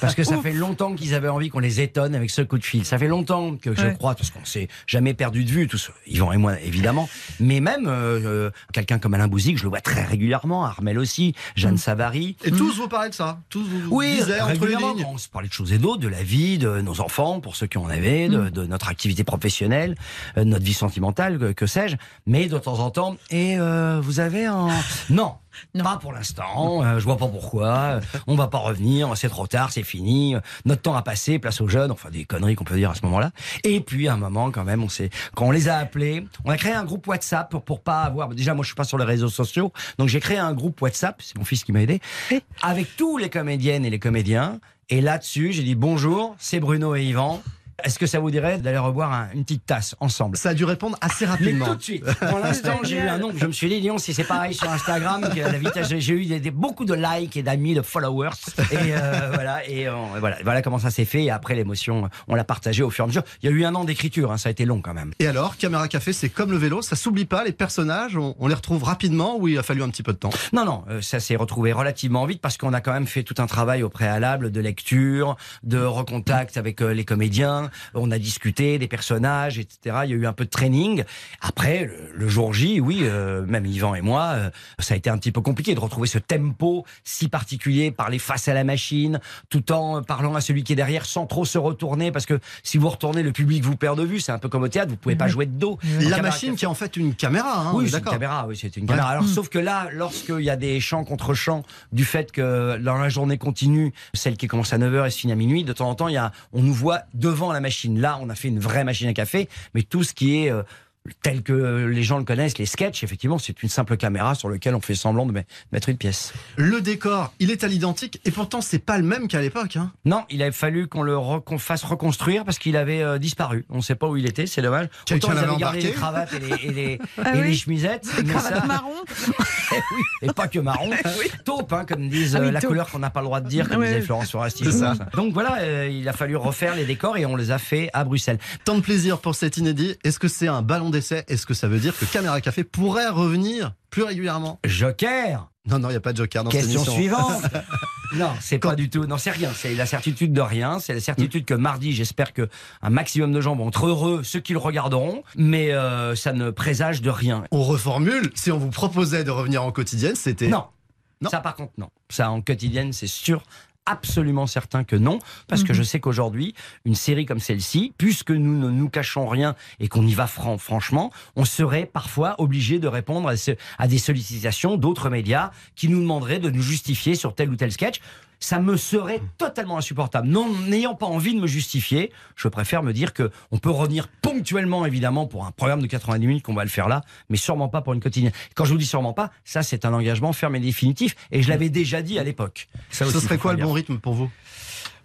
Parce que ça Ouf. fait longtemps qu'ils avaient envie qu'on les étonne avec ce coup de fil. Ça fait longtemps que je Ouais. crois, parce qu'on s'est jamais perdu de vue, tous, Yvan et moi évidemment, mais même euh, euh, quelqu'un comme Alain Bouzig, je le vois très régulièrement, Armel aussi, Jeanne Savary. Et tous vous parlez de ça? Tous vous Oui, disaient entre les régulièrement, lignes quand on se parlait de choses et d'autres, de la vie, de nos enfants, pour ceux qui en avaient, de, de notre activité professionnelle, euh, de notre vie sentimentale, que, que sais-je. Mais de temps en temps, et euh, vous avez un... Non, pas pour l'instant, euh, je vois pas pourquoi, on va pas revenir, c'est trop tard, c'est fini, euh, notre temps a passé, place aux jeunes, enfin des conneries qu'on peut dire à ce moment-là. Et puis à un moment quand même, on s'est, quand on les a appelés, on a créé un groupe WhatsApp pour, pour pas avoir, déjà moi je suis pas sur les réseaux sociaux, donc j'ai créé un groupe WhatsApp, c'est mon fils qui m'a aidé, avec tous les comédiennes et les comédiens, et là-dessus j'ai dit bonjour, c'est Bruno et Yvan. Est-ce que ça vous dirait d'aller reboire un- une petite tasse ensemble? Ça a dû répondre assez Mais rapidement. tout de suite. Pour l'instant, j'ai eu un nombre. Je me suis dit, Lyon, si c'est pareil sur Instagram, que la vitesse, j'ai eu des- des- beaucoup de likes et d'amis, de followers. Et euh, voilà, et euh, voilà, voilà comment ça s'est fait. Et après, l'émotion, on l'a partagée au fur et à mesure. Il y a eu un an d'écriture, hein, ça a été long quand même. Et alors, Caméra Café, c'est comme le vélo, ça s'oublie pas, les personnages, on, on les retrouve rapidement ou il a fallu un petit peu de temps? Non, non, euh, ça s'est retrouvé relativement vite parce qu'on a quand même fait tout un travail au préalable de lecture, de recontact avec euh, les comédiens. On a discuté des personnages, etc. Il y a eu un peu de training. Après, le, jour J, oui, euh, même Yvan et moi, euh, ça a été un petit peu compliqué de retrouver ce tempo si particulier, parler face à la machine, tout en parlant à celui qui est derrière sans trop se retourner parce que si vous retournez, le public vous perd de vue. C'est un peu comme au théâtre, vous pouvez pas jouer de dos. La machine qui est en fait une caméra, hein, oui, est c'est une caméra, oui, c'est une caméra. Alors, Mm. sauf que là, lorsqu'il y a des chants contre chants, du fait que dans la journée continue, celle qui commence à 9h et se finit à minuit, de temps en temps, il y a, on nous voit devant la machine. Là, on a fait une vraie machine à café, mais tout ce qui est euh, tel que les gens le connaissent, les sketchs, effectivement, c'est une simple caméra sur laquelle on fait semblant de me- mettre une pièce. Le décor, il est à l'identique et pourtant c'est pas le même qu'à l'époque. Hein. Non, il a fallu qu'on le re- qu'on fasse reconstruire parce qu'il avait euh, disparu. On ne sait pas où il était, c'est dommage. Quelqu'un Autant ils avaient gardé les cravates et les, et les- Ah et oui. les chemisettes. mais Cravate ça- marron. Eh oui, et pas que marron. Taupe, hein, comme disent Ah oui, euh, la taupe. couleur qu'on n'a pas le droit de dire, comme Ouais. disait Florence Foresti. C'est ça. Donc voilà, euh, il a fallu refaire les décors et on les a fait à Bruxelles. Tant de plaisir pour cet inédit. Est-ce que c'est un ballon d'essai Est-ce que ça veut dire que Caméra Café pourrait revenir plus régulièrement? Joker Non, non, il n'y a pas de joker dans Question suivante. Non, c'est pas du tout. Non, c'est rien. C'est la certitude de rien. C'est la certitude que mardi, j'espère que un maximum de gens vont être heureux, ceux qui le regarderont. Mais euh, ça ne présage de rien. On reformule. Si on vous proposait de revenir en quotidienne, c'était. Non. Ça, par contre, non. Ça, en quotidienne, c'est sûr. Absolument certain que non, parce que je sais qu'aujourd'hui, une série comme celle-ci, puisque nous ne nous cachons rien et qu'on y va franc, franchement, on serait parfois obligé de répondre à, ce- à des sollicitations d'autres médias qui nous demanderaient de nous justifier sur tel ou tel sketch. Ça me serait totalement insupportable. Non, n'ayant pas envie de me justifier, je préfère me dire que on peut revenir ponctuellement, évidemment, pour un programme de 90 minutes qu'on va le faire là, mais sûrement pas pour une quotidienne. Quand je vous dis sûrement pas, ça c'est un engagement ferme et définitif, et je l'avais déjà dit à l'époque. Ça Ce serait quoi le bon rythme pour vous?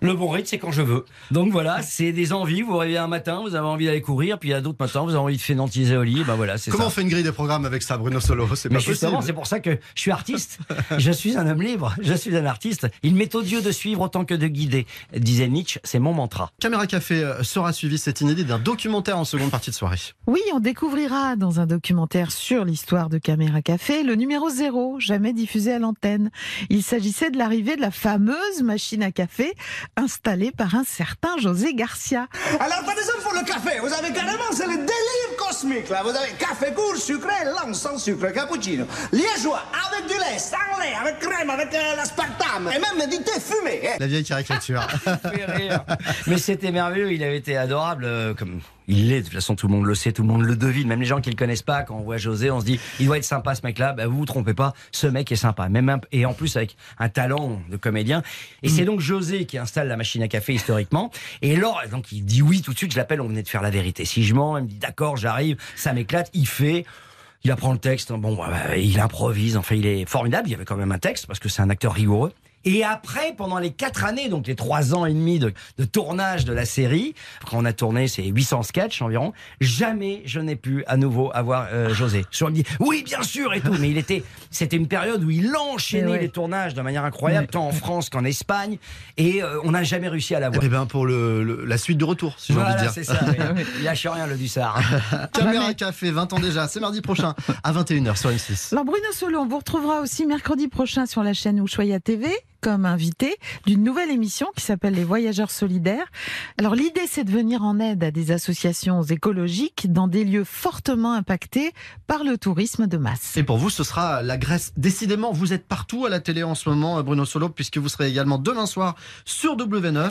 Le bon rythme, c'est quand je veux. Donc voilà, c'est des envies. Vous réveillez un matin, vous avez envie d'aller courir, puis il y a d'autres matins, vous avez envie de fénantiser au lit. Ben voilà, c'est Comment ça. on fait une grille des programmes avec ça, Bruno Solo? C'est justement, possible. c'est pour ça que je suis artiste. je suis un homme libre. Je suis un artiste. Il m'est odieux de suivre autant que de guider. Disait Nietzsche, c'est mon mantra. Caméra Café euh, sera suivi cet inédit d'un documentaire en seconde partie de soirée. Oui, on découvrira dans un documentaire sur l'histoire de Caméra Café le numéro zéro, jamais diffusé à l'antenne. Il s'agissait de l'arrivée de la fameuse machine à café installée par un certain José Garcia. Fin des hommes pour le café. Vous avez carrément, c'est le délire cosmique, là. Vous avez café court, sucré, lent, sans sucre, cappuccino, liégeois, avec du lait, sans lait, avec crème, avec euh, l'aspartame, et même du thé fumé. hein. La vieille caricature. fait rire. Mais c'était merveilleux, il avait été adorable, euh, comme il l'est, de toute façon tout le monde le sait, tout le monde le devine, même les gens qui le connaissent pas, quand on voit José, on se dit, il doit être sympa ce mec-là, bah, vous vous trompez pas, ce mec est sympa, même un- et en plus avec un talent de comédien. Et c'est donc José qui installe la machine à café historiquement, et Laure, donc il dit oui tout de suite, je l'appelle, on venait de faire la vérité. Si je mens, elle me dit d'accord, j'arrive, ça m'éclate, il fait. Il apprend le texte, bon, bah, il improvise, enfin, il est formidable. Il y avait quand même un texte parce que c'est un acteur rigoureux. Et après, pendant les quatre années, donc les trois ans et demi de, de tournage de la série, quand on a tourné, c'est 800 sketchs environ, jamais je n'ai pu à nouveau avoir euh, José. Je me dit oui, bien sûr et tout, mais il était, c'était une période où il enchaînait ouais. les tournages de manière incroyable, tant en France qu'en Espagne, et euh, on n'a jamais réussi à l'avoir. Eh bien, pour le, le- la suite du retour, si j'ai Voilà, envie de dire. c'est ça. oui. Il lâche rien, le Dussard. Caméra Café, 20 ans déjà. C'est mardi prochain à 21h sur M6. Alors Bruno Solo, on vous retrouvera aussi mercredi prochain sur la chaîne Ushuaïa TV comme invité d'une nouvelle émission qui s'appelle Les Voyageurs solidaires. Alors l'idée c'est de venir en aide à des associations écologiques dans des lieux fortement impactés par le tourisme de masse. Et pour vous, ce sera la Grèce. Décidément, vous êtes partout à la télé en ce moment, Bruno Solo, puisque vous serez également demain soir sur W9,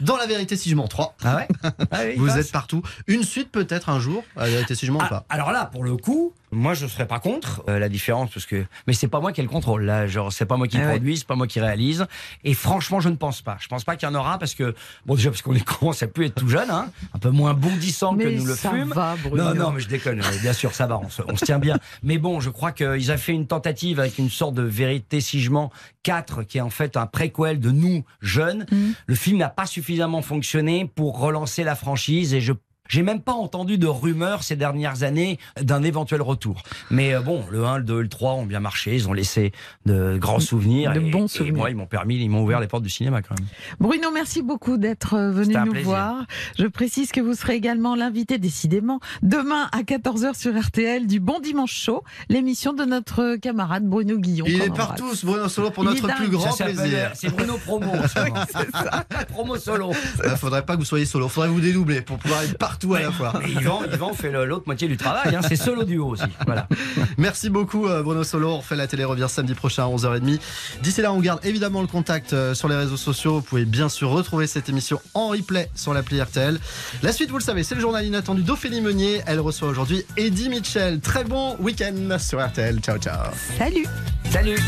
dans La Vérité si je mens 3. Ah ouais oui, Vous passe. êtes partout. Une suite peut-être un jour, à La Vérité si je mens ou Ah, pas? Alors là, pour le coup, moi je serais pas contre euh, la différence parce que mais c'est pas moi qui ai le contrôle là, genre c'est pas moi qui Ah ouais. produis, c'est pas moi qui réalise et franchement, je ne pense pas. Je pense pas qu'il y en aura parce que bon déjà parce qu'on est commence à plus être tout jeune hein, un peu moins bondissant que nous le ça va, Bruno. non non, mais je déconne, euh, bien sûr, ça va, on se, on se tient bien. Mais bon, je crois qu'ils ont fait une tentative avec une sorte de vérité si je mens 4 qui est en fait un préquel de nous jeunes. Le film n'a pas suffisamment fonctionné pour relancer la franchise et je j'ai même pas entendu de rumeurs ces dernières années d'un éventuel retour. Mais euh, bon, le 1, le 2, le 3 ont bien marché, ils ont laissé de grands souvenirs. De et, bons et souvenirs. moi, ils m'ont permis, ils m'ont ouvert les portes du cinéma quand même. Bruno, merci beaucoup d'être euh, venu nous plaisir. voir. Je précise que vous serez également l'invité, décidément, demain à 14h sur RTL du Bon Dimanche Show, l'émission de notre camarade Bruno Guillon. Il est partout, ce Bruno Solo, pour Il notre plus grand Ça plaisir. euh, C'est Bruno Promo. en ce moment. Promo solo. Il faudrait pas que vous soyez solo, faudrait vous dédoubler pour pouvoir être partout à la fois. Yvan, Yvan fait l'autre moitié du travail. hein, C'est solo duo aussi. Voilà. Merci beaucoup euh, Bruno Solo. On refait la télé revient samedi prochain à 11h30. D'ici là, on garde évidemment le contact euh, sur les réseaux sociaux. Vous pouvez bien sûr retrouver cette émission en replay sur l'appli RTL. La suite, vous le savez, c'est le journal inattendu d'Ophélie Meunier. Elle reçoit aujourd'hui Eddie Mitchell. Très bon week-end sur RTL. Ciao, ciao. Salut Salut